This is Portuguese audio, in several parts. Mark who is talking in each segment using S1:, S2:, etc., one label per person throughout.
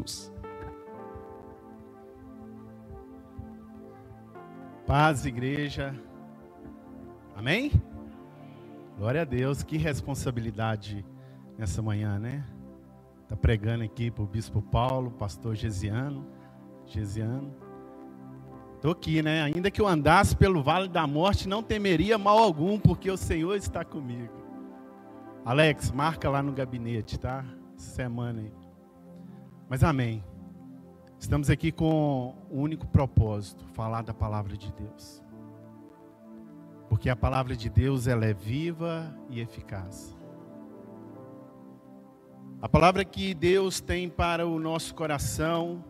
S1: Jesus. Paz, igreja. Amém? Glória a Deus, que responsabilidade nessa manhã, né? Tá pregando aqui para o Bispo Paulo, pastor Gesiano. Gesiano. Estou aqui, né? Ainda que eu andasse pelo vale da morte, não temeria mal algum, porque o Senhor está comigo. Alex, marca lá no gabinete, tá? Semana aí. Mas amém. Estamos aqui com o um único propósito, falar da palavra de Deus. Porque a palavra de Deus ela é viva e eficaz. A palavra que Deus tem para o nosso coração,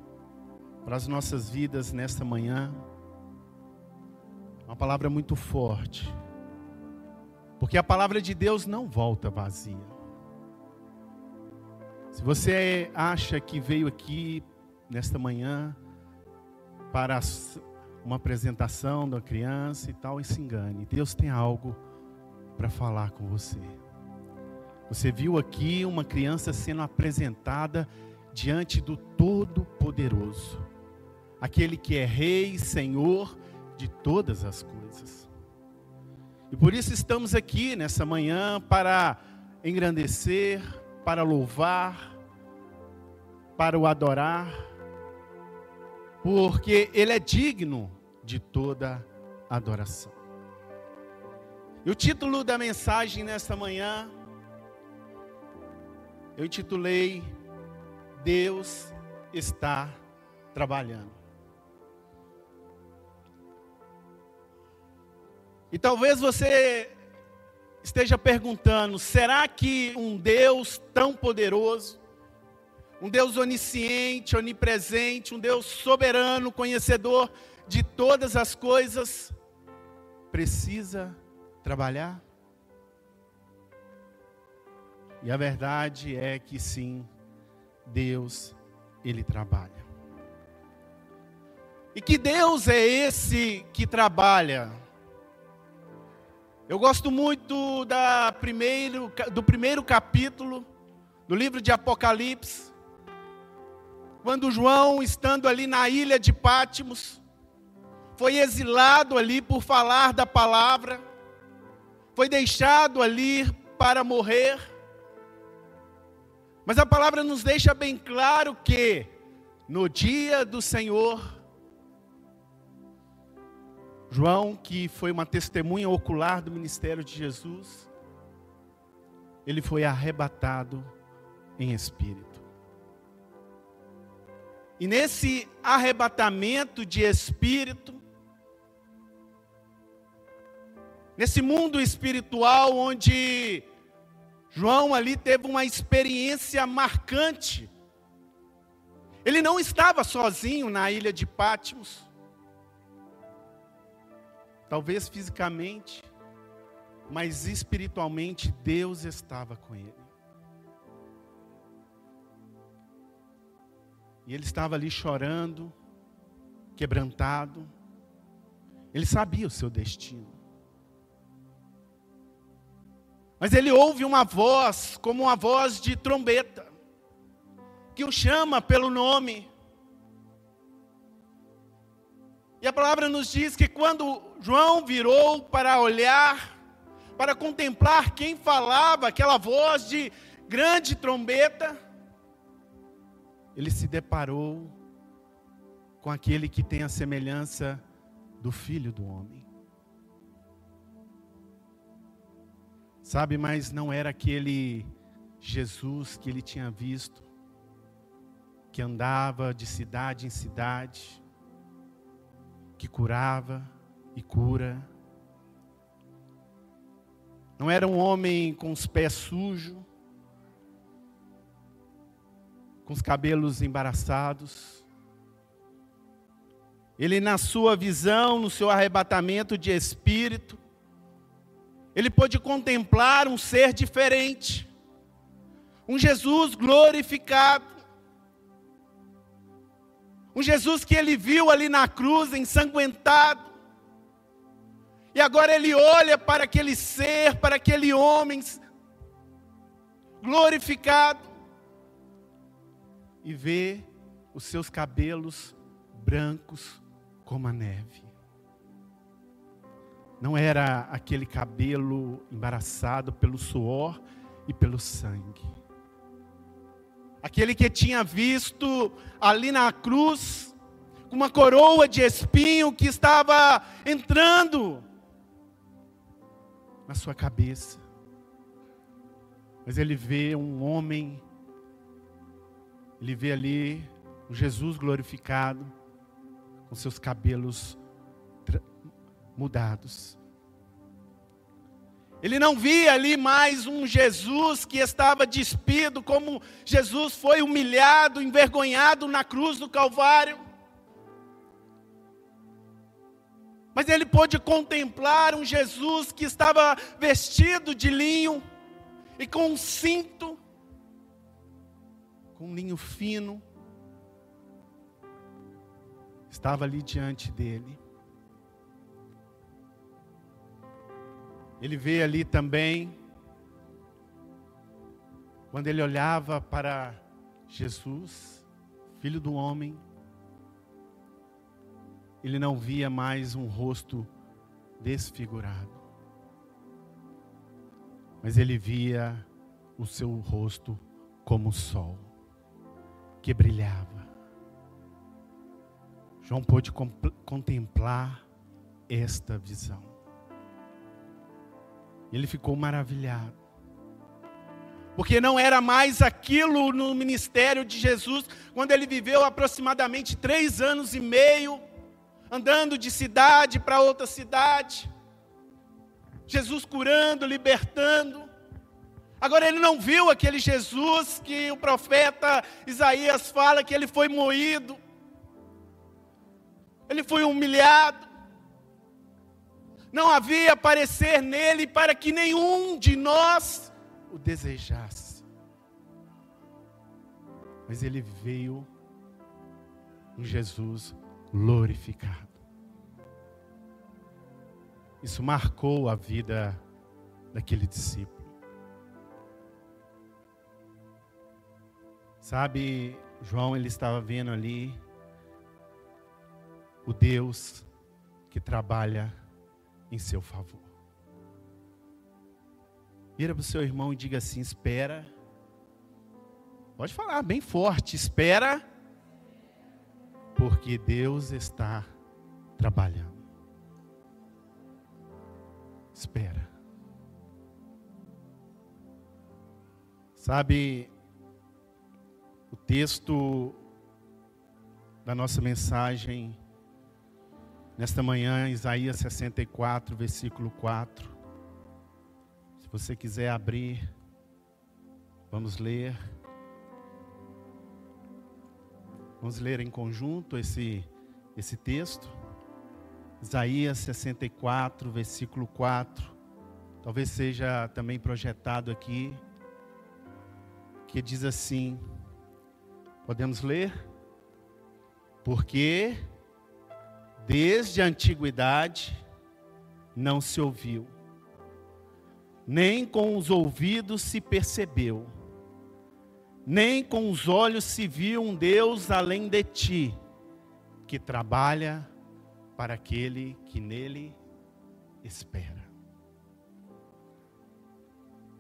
S1: para as nossas vidas nesta manhã, é uma palavra muito forte. Porque a palavra de Deus não volta vazia. Se você acha que veio aqui nesta manhã para uma apresentação da criança e tal, e se engane. Deus tem algo para falar com você. Você viu aqui uma criança sendo apresentada diante do Todo-Poderoso, aquele que é Rei, Senhor de todas as coisas. E por isso estamos aqui nessa manhã para engrandecer, para louvar, para o adorar, porque Ele é digno de toda adoração. E o título da mensagem nesta manhã eu intitulei Deus está trabalhando. E talvez você esteja perguntando: será que um Deus tão poderoso, um Deus onisciente, onipresente, um Deus soberano, conhecedor de todas as coisas, precisa trabalhar? E a verdade é que sim, Deus, Ele trabalha. E que Deus é esse que trabalha? Eu gosto muito da primeiro, do primeiro capítulo do livro de Apocalipse, quando João, estando ali na ilha de Pátimos, foi exilado ali por falar da palavra, foi deixado ali para morrer, mas a palavra nos deixa bem claro que no dia do Senhor, João, que foi uma testemunha ocular do ministério de Jesus, ele foi arrebatado em espírito. E nesse arrebatamento de espírito, nesse mundo espiritual onde João ali teve uma experiência marcante. Ele não estava sozinho na ilha de Pátimos. Talvez fisicamente, mas espiritualmente Deus estava com ele. E ele estava ali chorando, quebrantado. Ele sabia o seu destino. Mas ele ouve uma voz, como uma voz de trombeta, que o chama pelo nome. E a palavra nos diz que quando João virou para olhar, para contemplar quem falava, aquela voz de grande trombeta, ele se deparou com aquele que tem a semelhança do filho do homem. Sabe, mas não era aquele Jesus que ele tinha visto, que andava de cidade em cidade, que curava e cura. Não era um homem com os pés sujos, com os cabelos embaraçados. Ele, na sua visão, no seu arrebatamento de espírito, ele pôde contemplar um ser diferente, um Jesus glorificado, um Jesus que ele viu ali na cruz ensanguentado, e agora ele olha para aquele ser, para aquele homem glorificado, e vê os seus cabelos brancos como a neve. Não era aquele cabelo embaraçado pelo suor e pelo sangue. Aquele que tinha visto ali na cruz, com uma coroa de espinho que estava entrando na sua cabeça. Mas ele vê um homem, ele vê ali um Jesus glorificado, com seus cabelos mudados. Ele não via ali mais um Jesus que estava despido, como Jesus foi humilhado, envergonhado na cruz do Calvário. Mas ele pôde contemplar um Jesus que estava vestido de linho e com um cinto, com um linho fino, estava ali diante dele. Ele vê ali também, quando ele olhava para Jesus, filho do homem, ele não via mais um rosto desfigurado, mas ele via o seu rosto como o sol, que brilhava. João pôde contemplar esta visão. Ele ficou maravilhado. Porque não era mais aquilo no ministério de Jesus, quando ele viveu aproximadamente três anos e meio, andando de cidade para outra cidade. Jesus curando, libertando. Agora ele não viu aquele Jesus que o profeta Isaías fala que ele foi moído, ele foi humilhado, não havia parecer nele para que nenhum de nós o desejasse. Mas ele veio em Jesus glorificado. Isso marcou a vida daquele discípulo. Sabe, João ele estava vendo ali o Deus que trabalha em seu favor. Vira para o seu irmão e diga assim: espera. Pode falar bem forte: espera, porque Deus está trabalhando. Espera. Sabe, o texto da nossa mensagem Nesta manhã, Isaías 64, versículo 4. Se você quiser abrir, vamos ler. Vamos ler em conjunto esse, esse texto. Isaías 64, versículo 4. Talvez seja também projetado aqui. Que diz assim: Podemos ler? Porque desde a antiguidade não se ouviu, nem com os ouvidos se percebeu, nem com os olhos se viu um Deus além de ti, que trabalha para aquele que nele espera.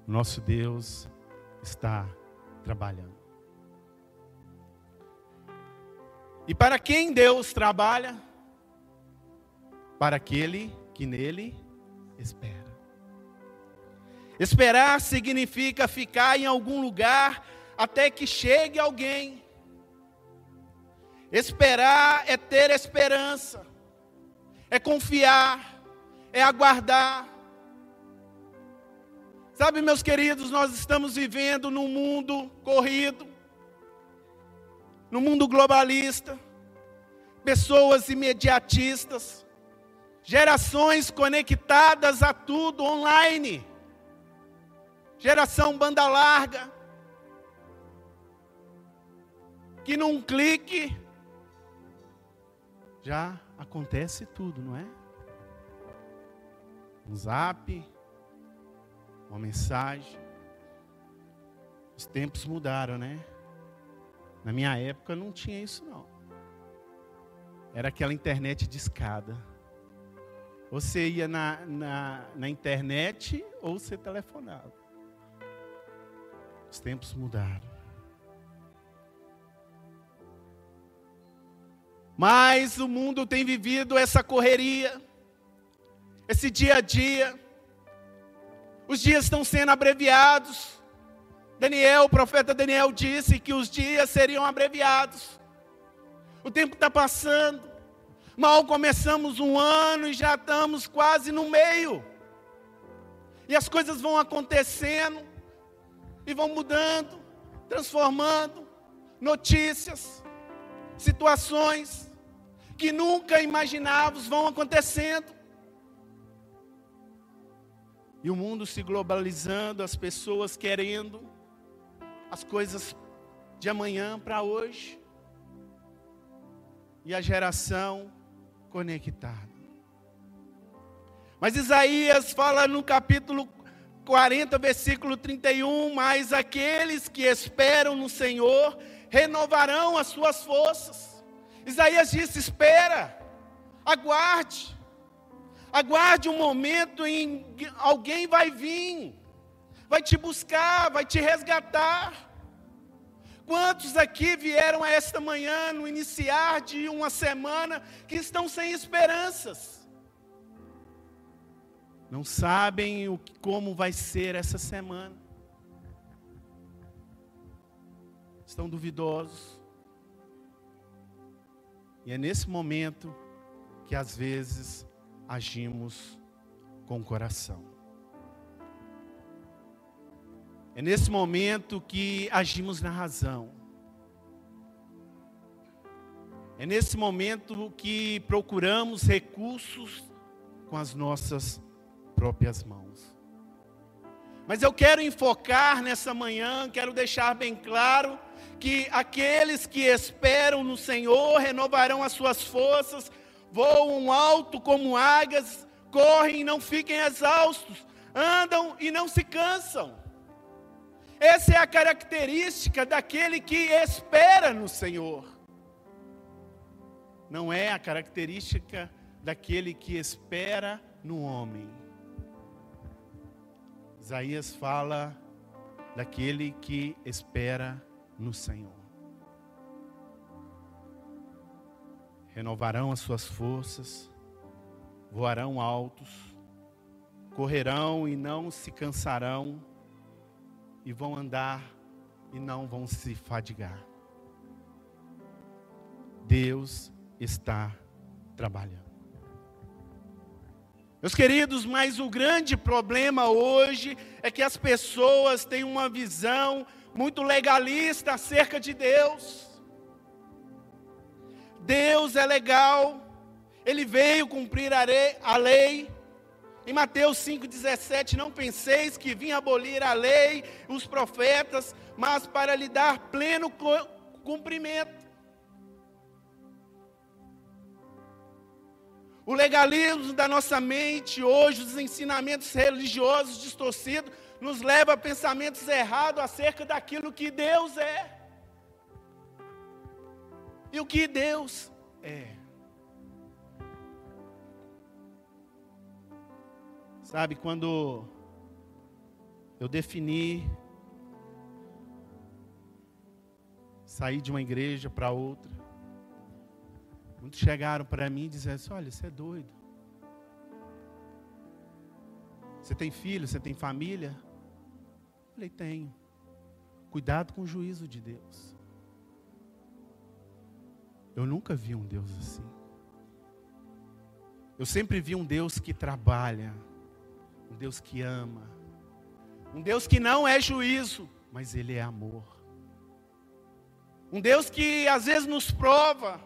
S1: Nosso Deus está trabalhando. E para quem Deus trabalha? Para aquele que nele espera. Esperar significa ficar em algum lugar até que chegue alguém. Esperar é ter esperança, é confiar, é aguardar. Sabe, meus queridos, nós estamos vivendo num mundo corrido, num mundo globalista, pessoas imediatistas, Gerações conectadas a tudo online. Geração banda larga. Que num clique já acontece tudo, não é? Um zap, uma mensagem. Os tempos mudaram, né? Na minha época não tinha isso não. Era aquela internet de escada. Você ia na, na, na internet ou você telefonava. Os tempos mudaram. Mas o mundo tem vivido essa correria, esse dia a dia. Os dias estão sendo abreviados. Daniel, o profeta Daniel disse que os dias seriam abreviados. O tempo está passando. Mal começamos um ano e já estamos quase no meio. E as coisas vão acontecendo e vão mudando, transformando notícias, situações que nunca imaginávamos vão acontecendo. E o mundo se globalizando, as pessoas querendo as coisas de amanhã para hoje. E a geração conectada. Mas Isaías fala no capítulo 40, versículo 31, mas aqueles que esperam no Senhor renovarão as suas forças. Isaías disse: espera, aguarde, aguarde um momento em alguém vai vir, vai te buscar, vai te resgatar. Quantos aqui vieram a esta manhã, no iniciar de uma semana, que estão sem esperanças? Não sabem o, como vai ser essa semana. Estão duvidosos. E é nesse momento que às vezes agimos com o coração. É nesse momento que agimos na razão. É nesse momento que procuramos recursos com as nossas próprias mãos. Mas eu quero enfocar nessa manhã, quero deixar bem claro que aqueles que esperam no Senhor renovarão as suas forças, voam alto como águias, correm e não fiquem exaustos, andam e não se cansam. Essa é a característica daquele que espera no Senhor. Não é a característica daquele que espera no homem. Isaías fala daquele que espera no Senhor. Renovarão as suas forças, voarão altos, correrão e não se cansarão e vão andar e não vão se fadigar. Deus está trabalhando. Meus queridos, mas o grande problema hoje é que as pessoas têm uma visão muito legalista acerca de Deus. Deus é legal, Ele veio cumprir a lei, em Mateus 5,17, não penseis que vim abolir a lei, os profetas, mas para lhe dar pleno cumprimento. O legalismo da nossa mente hoje, os ensinamentos religiosos distorcidos, nos leva a pensamentos errados acerca daquilo que Deus é. E o que Deus é. Sabe, quando eu defini sair de uma igreja para outra, muitos chegaram para mim e disseram assim: Olha, você é doido. Você tem filho, você tem família? Eu falei: Tenho. Cuidado com o juízo de Deus. Eu nunca vi um Deus assim. Eu sempre vi um Deus que trabalha um Deus que ama, um Deus que não é juízo, mas Ele é amor. Um Deus que às vezes nos prova,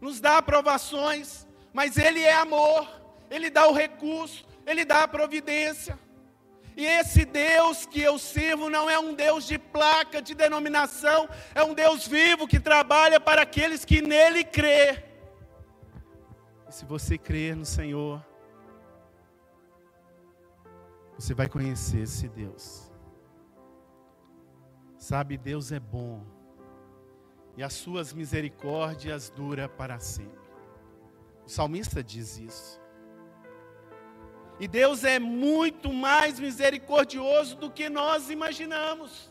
S1: nos dá aprovações, mas Ele é amor, Ele dá o recurso, Ele dá a providência. E esse Deus que eu sirvo não é um Deus de placa, de denominação, é um Deus vivo que trabalha para aqueles que nele crê. E se você crer no Senhor, você vai conhecer esse Deus. Sabe, Deus é bom. e as suas misericórdias dura para sempre. O salmista diz isso. E Deus é muito mais misericordioso do que nós imaginamos.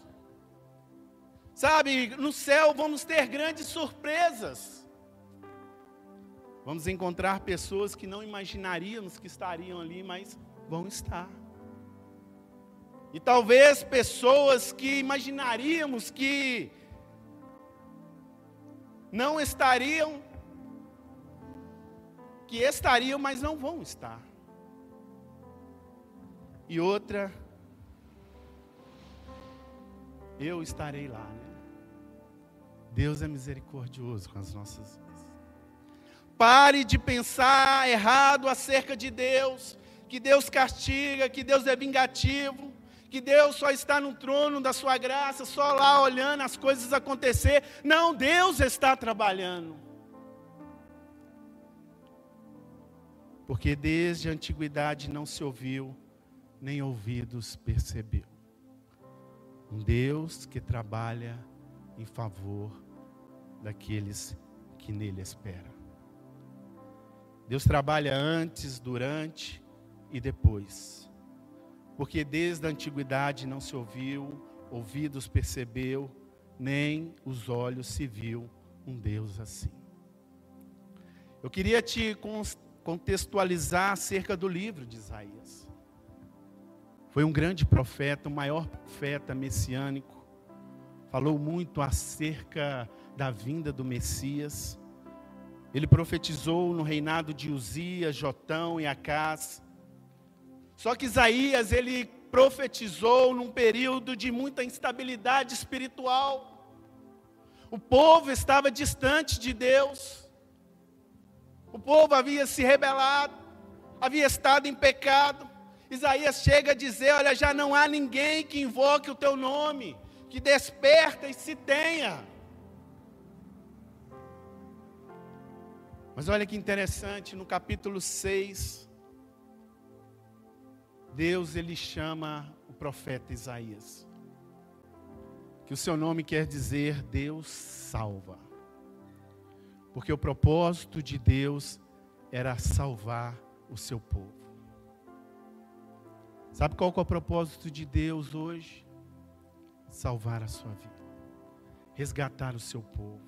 S1: Sabe, no céu vamos ter grandes surpresas. Vamos encontrar pessoas que não imaginaríamos que estariam ali, mas vão estar. E talvez pessoas que imaginaríamos que não estariam, que estariam, mas não vão estar. E outra, eu estarei lá, né? Deus é misericordioso com as nossas vidas. Pare de pensar errado acerca de Deus, que Deus castiga, que Deus é vingativo, que Deus só está no trono da sua graça, só lá olhando as coisas acontecer. Não, Deus está trabalhando. Porque desde a antiguidade não se ouviu, nem ouvidos percebeu. Um Deus que trabalha em favor daqueles que nele esperam. Deus trabalha antes, durante e depois. Porque desde a antiguidade não se ouviu, ouvidos percebeu, nem os olhos se viu um Deus assim. Eu queria te contextualizar acerca do livro de Isaías. Foi um grande profeta, o maior profeta messiânico. Falou muito acerca da vinda do Messias. Ele profetizou no reinado de Uzias, Jotão e Acás. Só que Isaías, ele profetizou num período de muita instabilidade espiritual. O povo estava distante de Deus. O povo havia se rebelado, havia estado em pecado. Isaías chega a dizer: Olha, já não há ninguém que invoque o teu nome, que desperta e se tenha. Mas olha que interessante, no capítulo 6, Deus ele chama o profeta Isaías. Que o seu nome quer dizer Deus salva. Porque o propósito de Deus era salvar o seu povo. Sabe qual é o propósito de Deus hoje? Salvar a sua vida, resgatar o seu povo,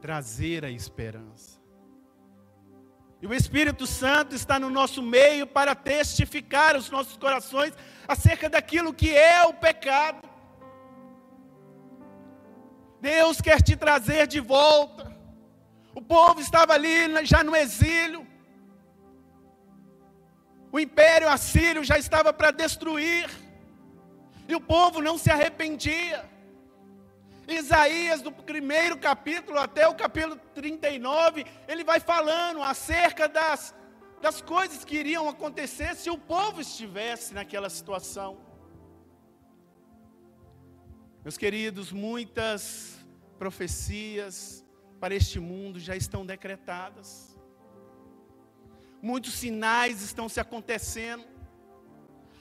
S1: trazer a esperança. E o Espírito Santo está no nosso meio para testificar os nossos corações acerca daquilo que é o pecado. Deus quer te trazer de volta. O povo estava ali já no exílio. O império assírio já estava para destruir. E o povo não se arrependia. Isaías, do primeiro capítulo até o capítulo 39, ele vai falando acerca das, das coisas que iriam acontecer se o povo estivesse naquela situação. Meus queridos, muitas profecias para este mundo já estão decretadas. Muitos sinais estão se acontecendo.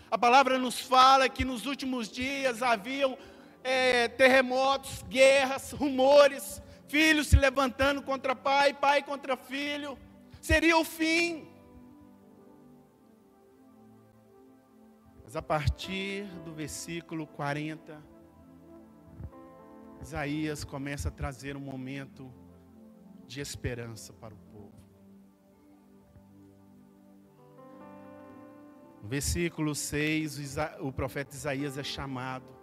S1: A palavra nos fala que nos últimos dias haviam é, terremotos, guerras, rumores, filhos se levantando contra pai, pai contra filho. Seria o fim. Mas a partir do versículo 40, Isaías começa a trazer um momento de esperança para o povo. No versículo 6, o profeta Isaías é chamado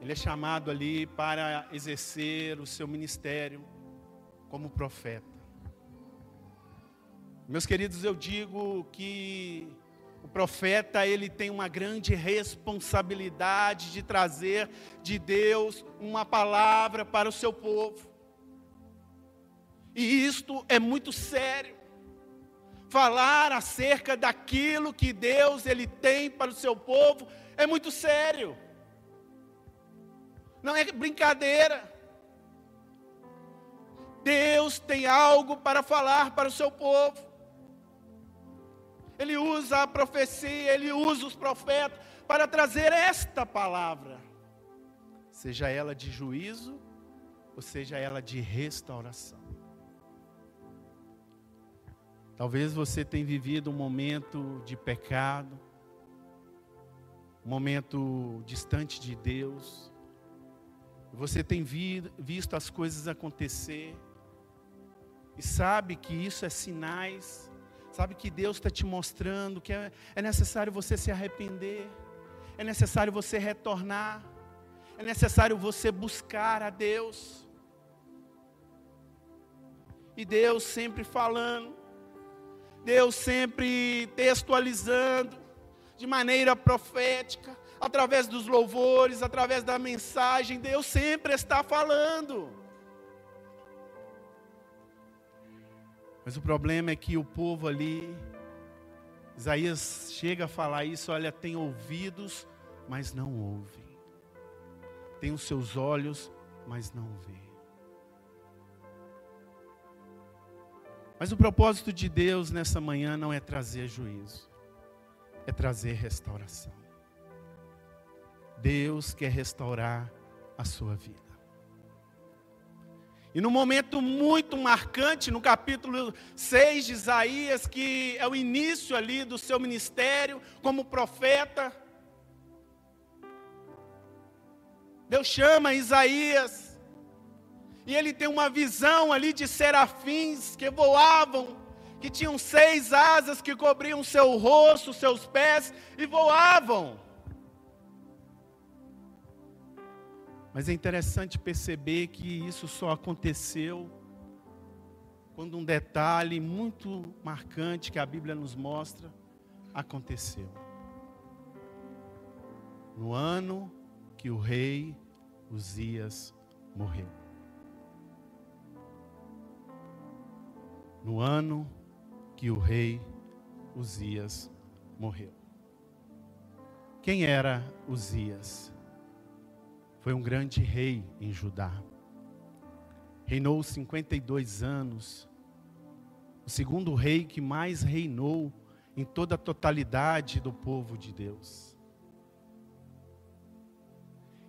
S1: ele é chamado ali para exercer o seu ministério como profeta. Meus queridos, eu digo que o profeta ele tem uma grande responsabilidade de trazer de Deus uma palavra para o seu povo. E isto é muito sério. Falar acerca daquilo que Deus ele tem para o seu povo é muito sério não é brincadeira. Deus tem algo para falar para o seu povo. Ele usa a profecia, ele usa os profetas para trazer esta palavra. seja ela de juízo ou seja ela de restauração. Talvez você tenha vivido um momento de pecado, um momento distante de Deus. Você tem visto as coisas acontecer. E sabe que isso é sinais, sabe que Deus está te mostrando que é, é necessário você se arrepender, é necessário você retornar, é necessário você buscar a Deus. E Deus sempre falando, Deus sempre textualizando, de maneira profética, através dos louvores, através da mensagem, Deus sempre está falando. Mas o problema é que o povo ali, Isaías chega a falar isso, olha, tem ouvidos, mas não ouve. Tem os seus olhos, mas não vê. Mas o propósito de Deus nessa manhã não é trazer juízo, é trazer restauração. Deus quer restaurar a sua vida. E num momento muito marcante, no capítulo 6 de Isaías, que é o início ali do seu ministério como profeta, Deus chama Isaías e ele tem uma visão ali de serafins que voavam, que tinham seis asas que cobriam seu rosto, seus pés e voavam. Mas é interessante perceber que isso só aconteceu quando um detalhe muito marcante que a Bíblia nos mostra aconteceu. No ano que o rei Uzias morreu. no ano que o rei Uzias morreu. Quem era Uzias? Foi um grande rei em Judá. Reinou 52 anos. O segundo rei que mais reinou em toda a totalidade do povo de Deus.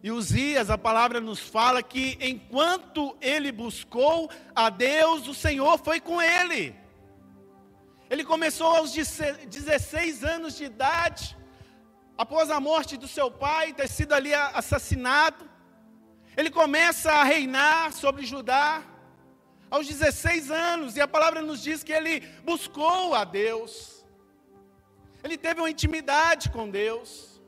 S1: E Uzias, a palavra nos fala que enquanto ele buscou a Deus, o Senhor foi com ele. Ele começou aos 16 anos de idade, após a morte do seu pai, ter sido ali assassinado. Ele começa a reinar sobre Judá aos 16 anos, e a palavra nos diz que ele buscou a Deus. Ele teve uma intimidade com Deus.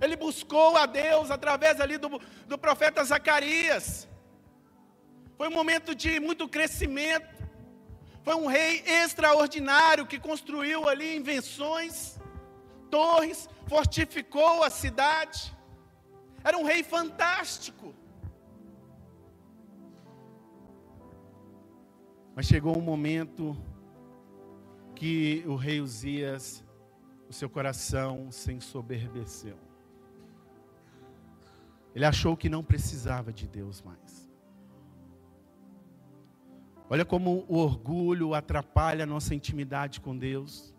S1: Ele buscou a Deus através ali do, do profeta Zacarias. Foi um momento de muito crescimento. Foi um rei extraordinário que construiu ali invenções, torres, fortificou a cidade. Era um rei fantástico. Mas chegou um momento que o rei Uzias, o seu coração se ensoberbeceu. Ele achou que não precisava de Deus mais. Olha como o orgulho atrapalha a nossa intimidade com Deus.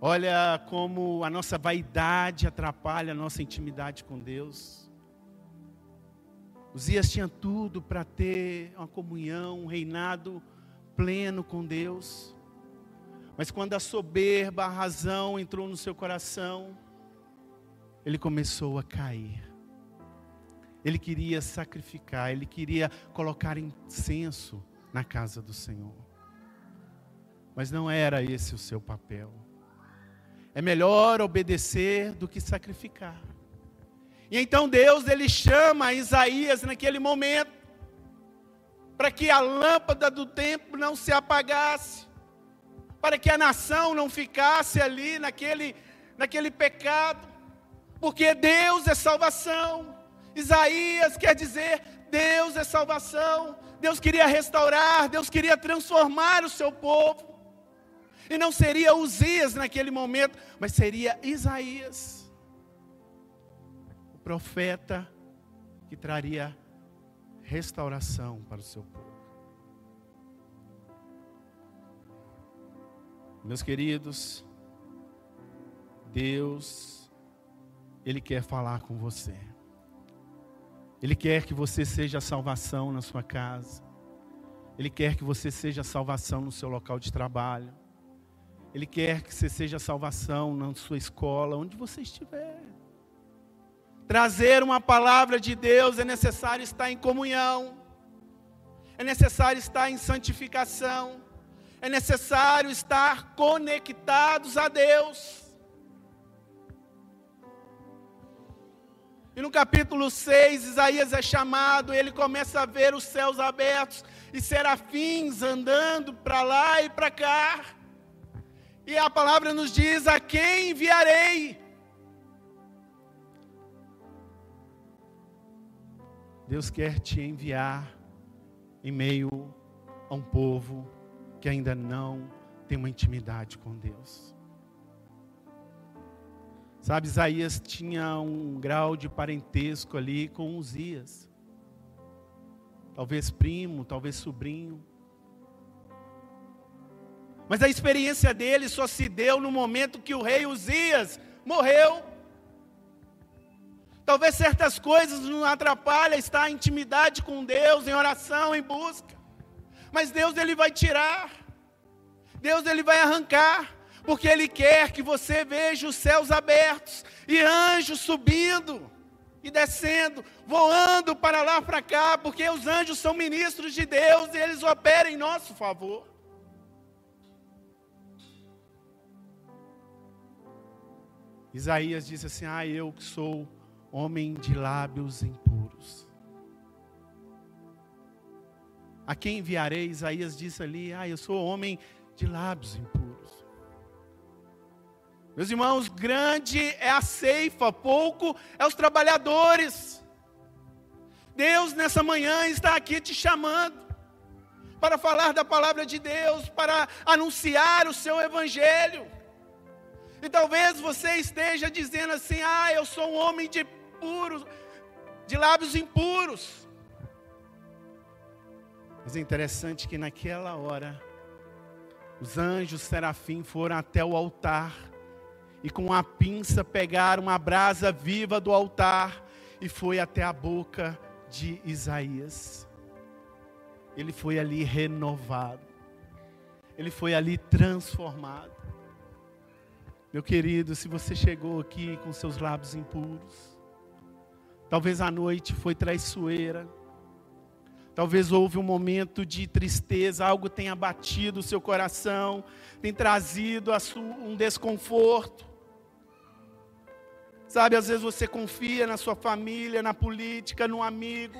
S1: Olha como a nossa vaidade atrapalha a nossa intimidade com Deus. Uzias tinha tudo para ter uma comunhão, um reinado pleno com Deus. Mas quando a soberba, a razão entrou no seu coração, ele começou a cair. Ele queria sacrificar, ele queria colocar incenso na casa do Senhor. Mas não era esse o seu papel. É melhor obedecer do que sacrificar. E então Deus ele chama Isaías naquele momento para que a lâmpada do templo não se apagasse, para que a nação não ficasse ali naquele naquele pecado porque Deus é salvação. Isaías quer dizer: Deus é salvação. Deus queria restaurar, Deus queria transformar o seu povo. E não seria Uzias naquele momento, mas seria Isaías, o profeta que traria restauração para o seu povo. Meus queridos, Deus Ele quer falar com você. Ele quer que você seja salvação na sua casa. Ele quer que você seja salvação no seu local de trabalho. Ele quer que você seja salvação na sua escola, onde você estiver. Trazer uma palavra de Deus é necessário estar em comunhão, é necessário estar em santificação, é necessário estar conectados a Deus. E no capítulo 6, Isaías é chamado, ele começa a ver os céus abertos e serafins andando para lá e para cá. E a palavra nos diz: A quem enviarei? Deus quer te enviar em meio a um povo que ainda não tem uma intimidade com Deus. Sabe, Isaías tinha um grau de parentesco ali com Uzias. Talvez primo, talvez sobrinho. Mas a experiência dele só se deu no momento que o rei Uzias morreu. Talvez certas coisas não atrapalhem estar em intimidade com Deus, em oração, em busca. Mas Deus ele vai tirar. Deus ele vai arrancar, porque ele quer que você veja os céus abertos e anjos subindo e descendo, voando para lá para cá, porque os anjos são ministros de Deus e eles operam em nosso favor. Isaías disse assim: Ah, eu que sou homem de lábios impuros. A quem enviarei? Isaías disse ali: Ah, eu sou homem de lábios impuros. Meus irmãos, grande é a ceifa, pouco é os trabalhadores. Deus nessa manhã está aqui te chamando para falar da palavra de Deus, para anunciar o seu evangelho. E talvez você esteja dizendo assim: "Ah, eu sou um homem de puros, de lábios impuros". Mas é interessante que naquela hora os anjos serafim foram até o altar e com a pinça pegaram uma brasa viva do altar e foi até a boca de Isaías. Ele foi ali renovado. Ele foi ali transformado. Meu querido, se você chegou aqui com seus lábios impuros, talvez a noite foi traiçoeira, talvez houve um momento de tristeza, algo tenha batido o seu coração, tem trazido um desconforto. Sabe, às vezes você confia na sua família, na política, no amigo,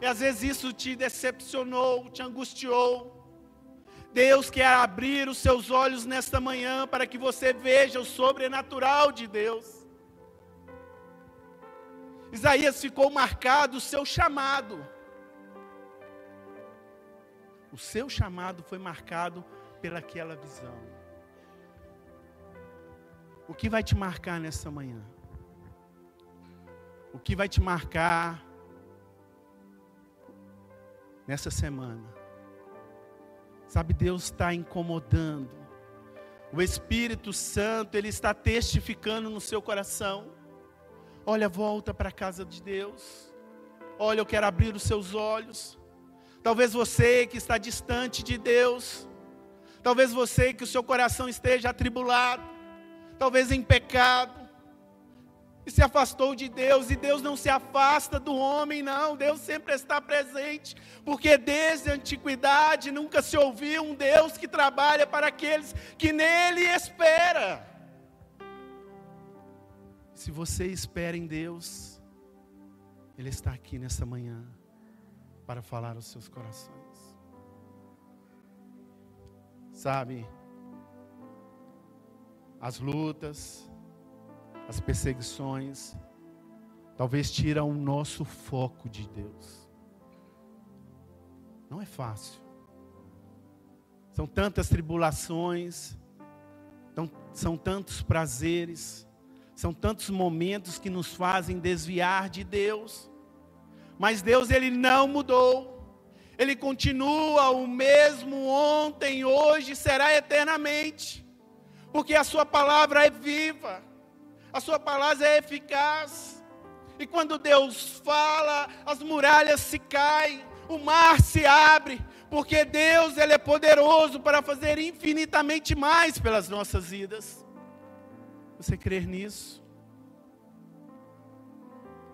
S1: e às vezes isso te decepcionou, te angustiou. Deus quer abrir os seus olhos nesta manhã para que você veja o sobrenatural de Deus. Isaías ficou marcado o seu chamado. O seu chamado foi marcado pelaquela visão. O que vai te marcar nessa manhã? O que vai te marcar nessa semana? Sabe, Deus está incomodando. O Espírito Santo, Ele está testificando no seu coração. Olha, volta para a casa de Deus. Olha, eu quero abrir os seus olhos. Talvez você que está distante de Deus. Talvez você que o seu coração esteja atribulado. Talvez em pecado e se afastou de Deus, e Deus não se afasta do homem, não, Deus sempre está presente, porque desde a antiguidade nunca se ouviu um Deus que trabalha para aqueles que nele espera. Se você espera em Deus, Ele está aqui nessa manhã para falar aos seus corações. Sabe, as lutas, as perseguições, talvez tiram o nosso foco de Deus. Não é fácil. São tantas tribulações, são tantos prazeres, são tantos momentos que nos fazem desviar de Deus. Mas Deus ele não mudou. Ele continua o mesmo ontem, hoje, será eternamente. Porque a sua palavra é viva. A sua palavra é eficaz. E quando Deus fala, as muralhas se caem, o mar se abre, porque Deus ele é poderoso para fazer infinitamente mais pelas nossas vidas. Você crer nisso?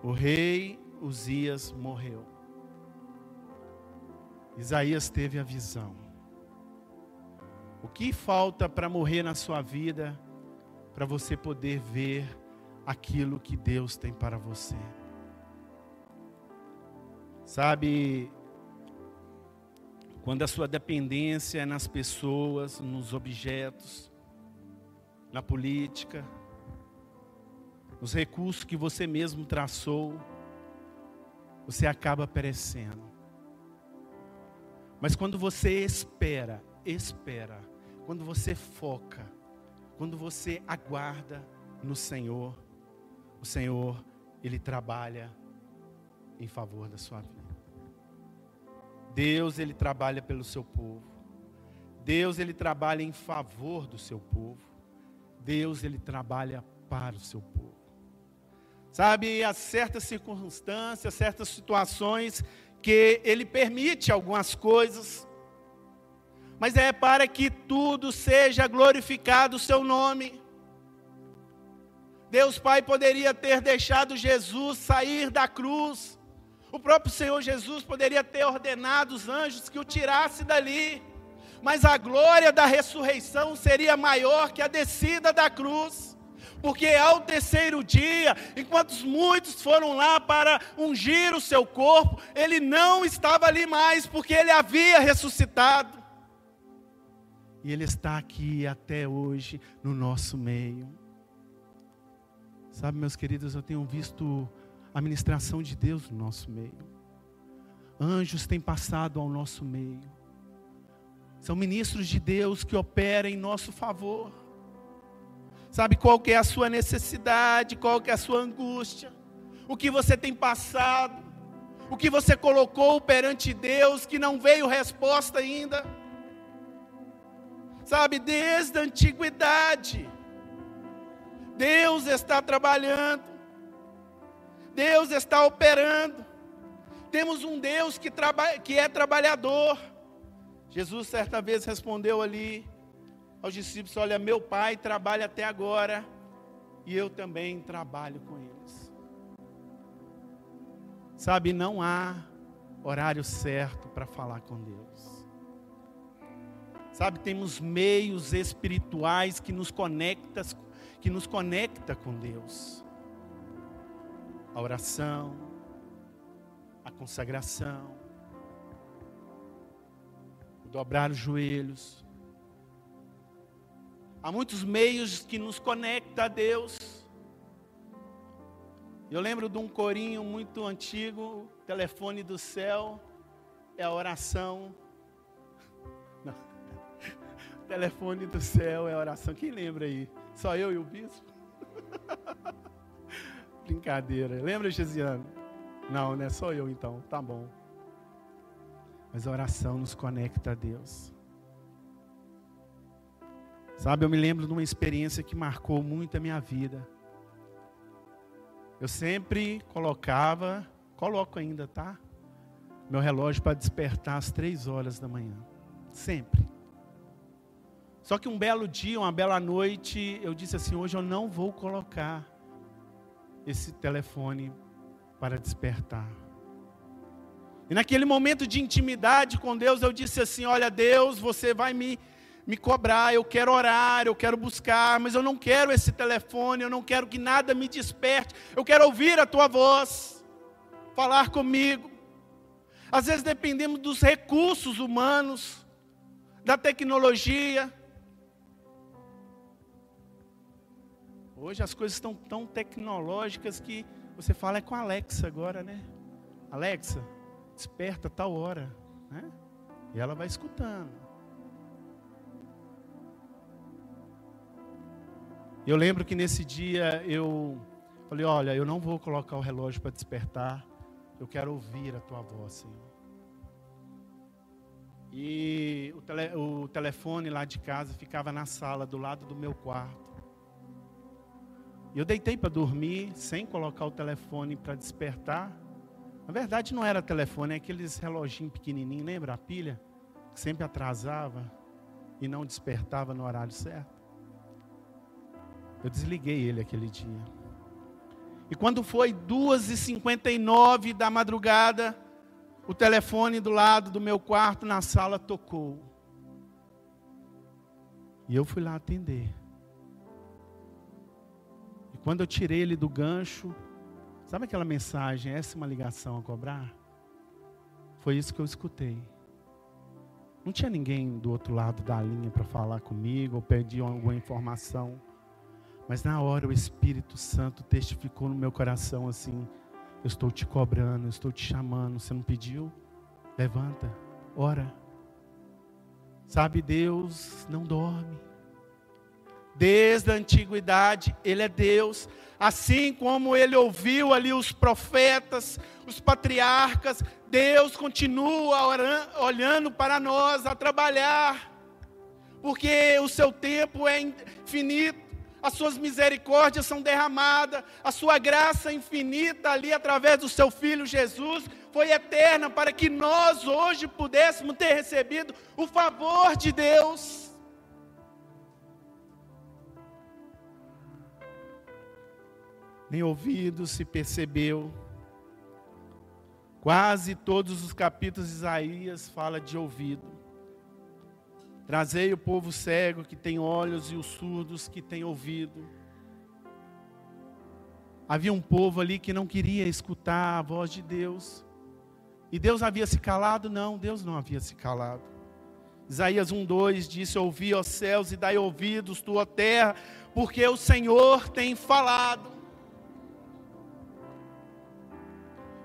S1: O rei Uzias morreu. Isaías teve a visão. O que falta para morrer na sua vida, para você poder ver aquilo que Deus tem para você? Sabe, quando a sua dependência é nas pessoas, nos objetos, na política, nos recursos que você mesmo traçou, você acaba perecendo. Mas quando você espera, espera, quando você foca, quando você aguarda no Senhor, o Senhor, Ele trabalha em favor da sua vida. Deus, Ele trabalha pelo seu povo. Deus, Ele trabalha em favor do seu povo. Deus, Ele trabalha para o seu povo. Sabe, há certas circunstâncias, certas situações que Ele permite algumas coisas, mas é para que tudo seja glorificado o Seu nome. Deus Pai poderia ter deixado Jesus sair da cruz, o próprio Senhor Jesus poderia ter ordenado os anjos que o tirasse dali, mas a glória da ressurreição seria maior que a descida da cruz porque ao terceiro dia, enquanto muitos foram lá para ungir o seu corpo, ele não estava ali mais, porque ele havia ressuscitado. E ele está aqui até hoje no nosso meio. Sabe, meus queridos, eu tenho visto a ministração de Deus no nosso meio. Anjos têm passado ao nosso meio. São ministros de Deus que operam em nosso favor sabe qual que é a sua necessidade, qual que é a sua angústia, o que você tem passado, o que você colocou perante Deus que não veio resposta ainda. Sabe, desde a antiguidade, Deus está trabalhando, Deus está operando. Temos um Deus que, que é trabalhador. Jesus certa vez respondeu ali: aos discípulos: Olha, meu pai trabalha até agora e eu também trabalho com eles. Sabe, não há horário certo para falar com Deus. Sabe, temos meios espirituais que nos conecta, que nos conecta com Deus. A oração, a consagração, o dobrar os joelhos, Há muitos meios que nos conectam a Deus. Eu lembro de um corinho muito antigo, telefone do céu, é a oração. Telefone do céu é oração. Quem lembra aí? Só eu e o bispo? Brincadeira. Lembra, Gesiano? Não, né? Só eu então. Tá bom. Mas a oração nos conecta a Deus. Sabe, eu me lembro de uma experiência que marcou muito a minha vida. Eu sempre colocava, coloco ainda, tá? Meu relógio para despertar às três horas da manhã. Sempre. Só que um belo dia, uma bela noite, eu disse assim: hoje eu não vou colocar esse telefone para despertar. E naquele momento de intimidade com Deus, eu disse assim: Olha, Deus, você vai me me cobrar, eu quero orar, eu quero buscar, mas eu não quero esse telefone, eu não quero que nada me desperte, eu quero ouvir a tua voz, falar comigo. Às vezes dependemos dos recursos humanos, da tecnologia. Hoje as coisas estão tão tecnológicas que você fala é com a Alexa agora, né? Alexa, desperta tal hora, né? E ela vai escutando. Eu lembro que nesse dia eu falei: Olha, eu não vou colocar o relógio para despertar, eu quero ouvir a tua voz, Senhor. E o, tele, o telefone lá de casa ficava na sala, do lado do meu quarto. Eu deitei para dormir sem colocar o telefone para despertar. Na verdade, não era telefone, é aqueles reloginhos pequenininhos, lembra a pilha? Que sempre atrasava e não despertava no horário certo. Eu desliguei ele aquele dia. E quando foi 2h59 da madrugada, o telefone do lado do meu quarto na sala tocou. E eu fui lá atender. Quando eu tirei ele do gancho, sabe aquela mensagem, essa é uma ligação a cobrar? Foi isso que eu escutei. Não tinha ninguém do outro lado da linha para falar comigo ou pedir alguma informação. Mas na hora o Espírito Santo testificou no meu coração assim: Eu estou te cobrando, eu estou te chamando. Você não pediu? Levanta, ora. Sabe, Deus não dorme. Desde a antiguidade, Ele é Deus. Assim como Ele ouviu ali os profetas, os patriarcas, Deus continua orando, olhando para nós a trabalhar, porque o seu tempo é infinito, as suas misericórdias são derramadas, a sua graça infinita ali através do seu Filho Jesus foi eterna para que nós hoje pudéssemos ter recebido o favor de Deus. Nem ouvido se percebeu Quase todos os capítulos de Isaías fala de ouvido. Trazei o povo cego que tem olhos e os surdos que têm ouvido. Havia um povo ali que não queria escutar a voz de Deus. E Deus havia se calado? Não, Deus não havia se calado. Isaías 1:2 disse: Ouvi, ó céus, e dai ouvidos, tua terra, porque o Senhor tem falado.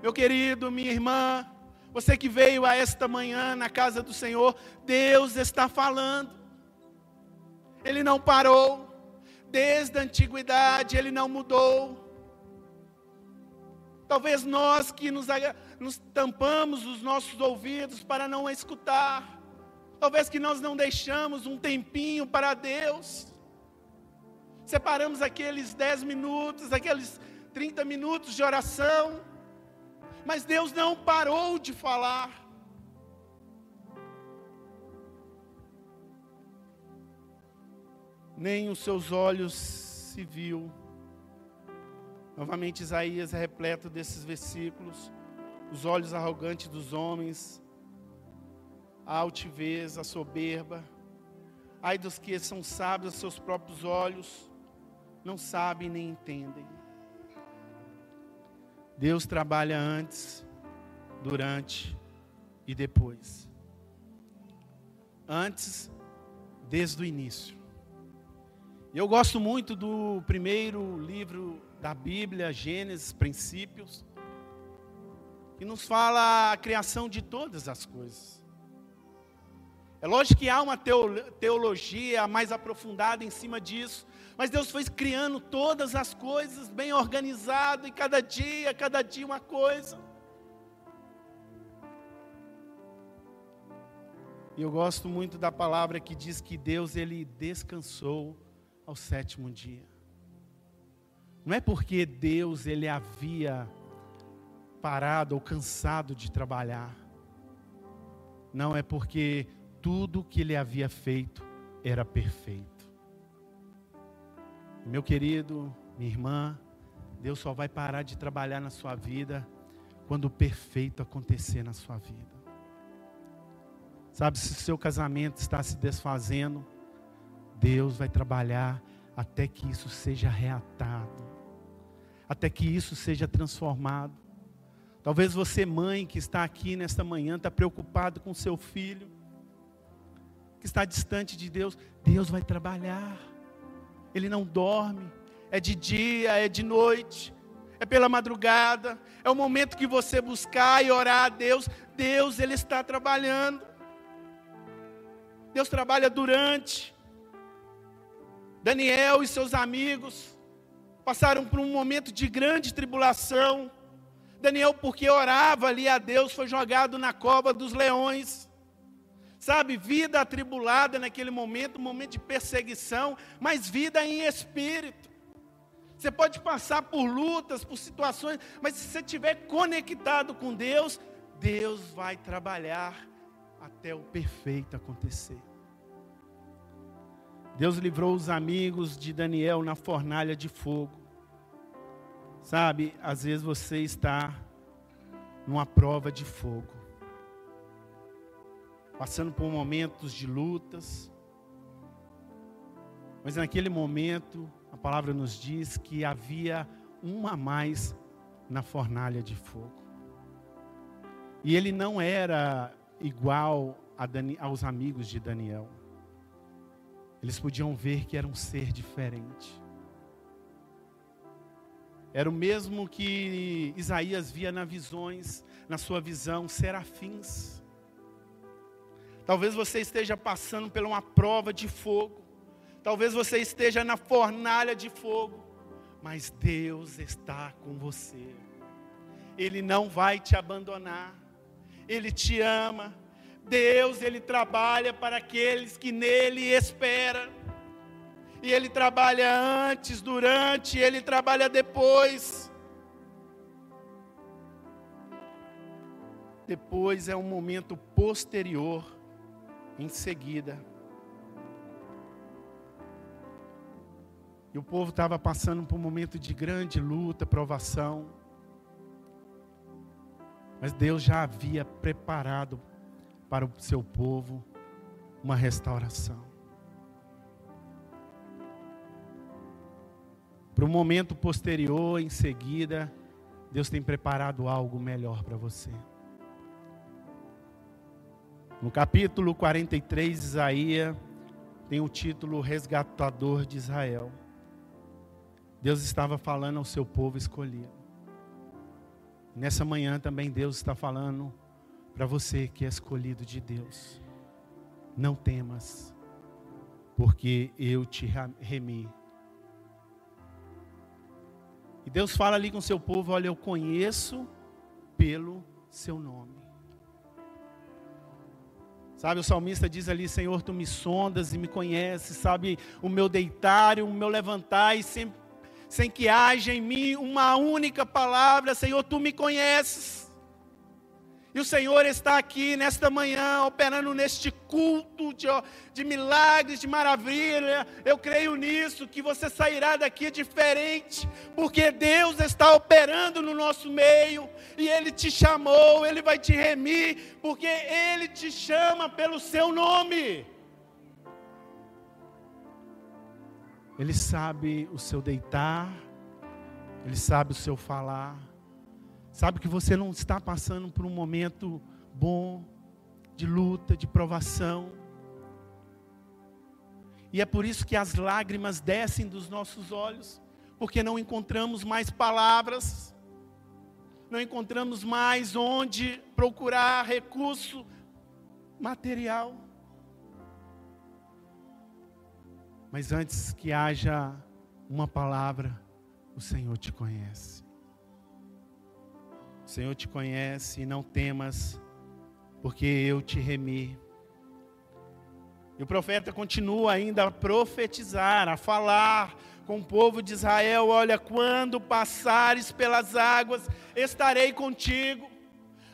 S1: Meu querido, minha irmã, você que veio a esta manhã na casa do Senhor, Deus está falando. Ele não parou. Desde a antiguidade, ele não mudou. Talvez nós que nos, nos tampamos os nossos ouvidos para não escutar. Talvez que nós não deixamos um tempinho para Deus. Separamos aqueles 10 minutos, aqueles 30 minutos de oração mas Deus não parou de falar. Nem os seus olhos se viu. Novamente, Isaías é repleto desses versículos. Os olhos arrogantes dos homens, a altivez, a soberba. Ai dos que são sábios aos seus próprios olhos, não sabem nem entendem. Deus trabalha antes, durante e depois. Antes, desde o início. Eu gosto muito do primeiro livro da Bíblia, Gênesis, Princípios, que nos fala a criação de todas as coisas. É lógico que há uma teologia mais aprofundada em cima disso, mas Deus foi criando todas as coisas bem organizado e cada dia, cada dia uma coisa. E eu gosto muito da palavra que diz que Deus ele descansou ao sétimo dia. Não é porque Deus ele havia parado ou cansado de trabalhar. Não é porque tudo que ele havia feito era perfeito. Meu querido, minha irmã, Deus só vai parar de trabalhar na sua vida quando o perfeito acontecer na sua vida. Sabe, se o seu casamento está se desfazendo, Deus vai trabalhar até que isso seja reatado, até que isso seja transformado. Talvez você, mãe, que está aqui nesta manhã, está preocupado com seu filho, que está distante de Deus, Deus vai trabalhar ele não dorme, é de dia, é de noite, é pela madrugada, é o momento que você buscar e orar a Deus, Deus ele está trabalhando. Deus trabalha durante. Daniel e seus amigos passaram por um momento de grande tribulação. Daniel, porque orava ali a Deus, foi jogado na cova dos leões. Sabe, vida atribulada naquele momento, um momento de perseguição, mas vida em espírito. Você pode passar por lutas, por situações, mas se você estiver conectado com Deus, Deus vai trabalhar até o perfeito acontecer. Deus livrou os amigos de Daniel na fornalha de fogo. Sabe, às vezes você está numa prova de fogo, passando por momentos de lutas, mas naquele momento, a palavra nos diz que havia uma a mais na fornalha de fogo. E ele não era igual aos amigos de Daniel. Eles podiam ver que era um ser diferente. Era o mesmo que Isaías via nas visões, na sua visão, serafins. Talvez você esteja passando por uma prova de fogo. Talvez você esteja na fornalha de fogo. Mas Deus está com você. Ele não vai te abandonar. Ele te ama. Deus, ele trabalha para aqueles que nele esperam. E ele trabalha antes, durante, ele trabalha depois. Depois é um momento posterior, em seguida. E o povo estava passando por um momento de grande luta, provação. Mas Deus já havia preparado para o seu povo uma restauração. Para o momento posterior, em seguida, Deus tem preparado algo melhor para você. No capítulo 43 de Isaías, tem o título Resgatador de Israel. Deus estava falando ao seu povo escolhido. Nessa manhã também Deus está falando para você que é escolhido de Deus. Não temas, porque eu te remi. E Deus fala ali com o seu povo: olha, eu conheço pelo seu nome. Sabe, o salmista diz ali: Senhor, tu me sondas e me conheces, sabe, o meu deitar e o meu levantar, e sempre sem que haja em mim uma única palavra, Senhor, tu me conheces. O Senhor está aqui nesta manhã, operando neste culto de, de milagres, de maravilha. Eu creio nisso, que você sairá daqui diferente, porque Deus está operando no nosso meio, e Ele te chamou, Ele vai te remir, porque Ele te chama pelo seu nome. Ele sabe o seu deitar, Ele sabe o seu falar, sabe que você não está passando por um momento bom, de luta, de provação. E é por isso que as lágrimas descem dos nossos olhos, porque não encontramos mais palavras, não encontramos mais onde procurar recurso material. Mas antes que haja uma palavra, o Senhor te conhece. O Senhor te conhece e não temas, porque eu te remi. E o profeta continua ainda a profetizar, a falar com o povo de Israel: Olha, quando passares pelas águas, estarei contigo.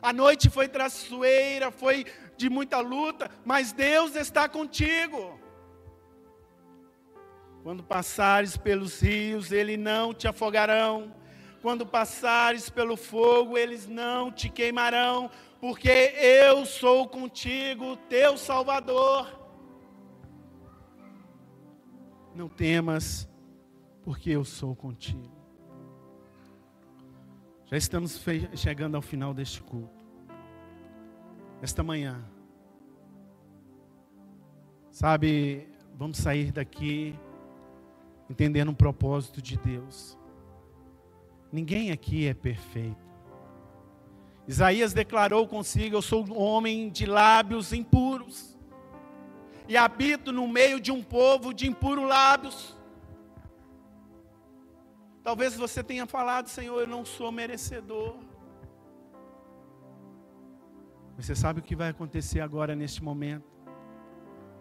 S1: A noite foi traiçoeira, foi de muita luta, mas Deus está contigo. Quando passares pelos rios, eles não te afogarão. Quando passares pelo fogo, eles não te queimarão, porque eu sou contigo, teu Salvador. Não temas, porque eu sou contigo. Já estamos chegando ao final deste culto. Esta manhã, sabe, vamos sair daqui entendendo o propósito de Deus. Ninguém aqui é perfeito. Isaías declarou consigo: Eu sou um homem de lábios impuros, e habito no meio de um povo de impuros lábios. Talvez você tenha falado, Senhor, eu não sou merecedor. Você sabe o que vai acontecer agora neste momento?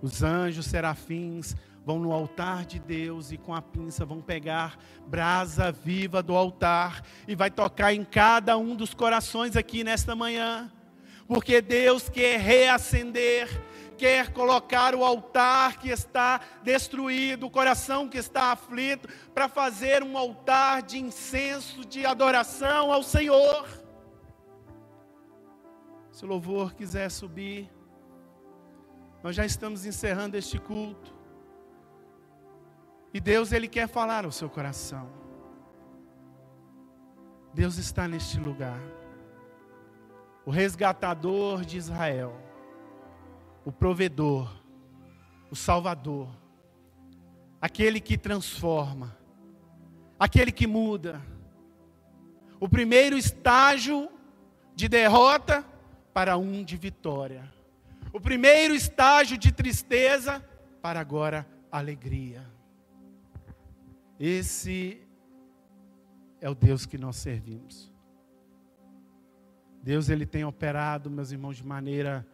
S1: Os anjos serafins vão no altar de Deus e com a pinça vão pegar brasa viva do altar e vai tocar em cada um dos corações aqui nesta manhã. Porque Deus quer reacender, quer colocar o altar que está destruído, o coração que está aflito, para fazer um altar de incenso, de adoração ao Senhor. Se o louvor quiser subir, nós já estamos encerrando este culto. E Deus, Ele quer falar ao seu coração. Deus está neste lugar. O resgatador de Israel, o provedor, o salvador, aquele que transforma, aquele que muda. O primeiro estágio de derrota para um de vitória. O primeiro estágio de tristeza para agora alegria. Esse é o Deus que nós servimos. Deus ele tem operado, meus irmãos, de maneira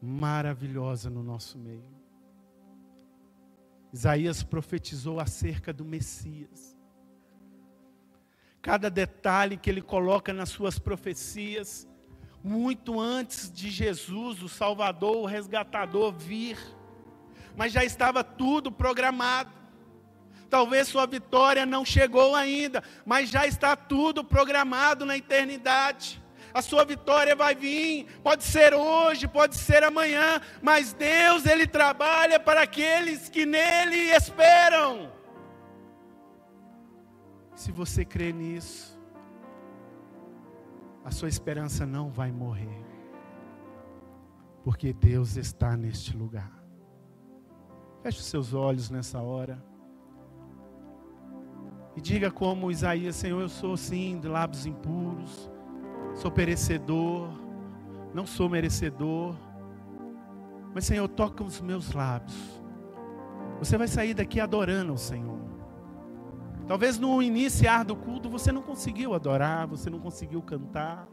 S1: maravilhosa no nosso meio. Isaías profetizou acerca do Messias. Cada detalhe que ele coloca nas suas profecias, muito antes de Jesus, o Salvador, o resgatador, vir, mas já estava tudo programado. Talvez sua vitória não chegou ainda, mas já está tudo programado na eternidade. A sua vitória vai vir, pode ser hoje, pode ser amanhã, mas Deus ele trabalha para aqueles que nele esperam. Se você crê nisso, a sua esperança não vai morrer, porque Deus está neste lugar. Feche os seus olhos nessa hora. E diga como Isaías, Senhor, eu sou sim de lábios impuros, sou perecedor, não sou merecedor. Mas, Senhor, toca os meus lábios. Você vai sair daqui adorando o Senhor. Talvez no iniciar do culto você não conseguiu adorar, você não conseguiu cantar.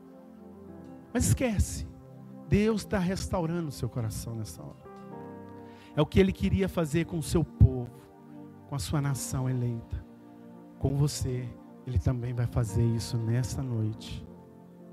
S1: Mas esquece, Deus está restaurando o seu coração nessa hora. É o que Ele queria fazer com o seu povo, com a sua nação eleita com você, Ele também vai fazer isso nessa noite.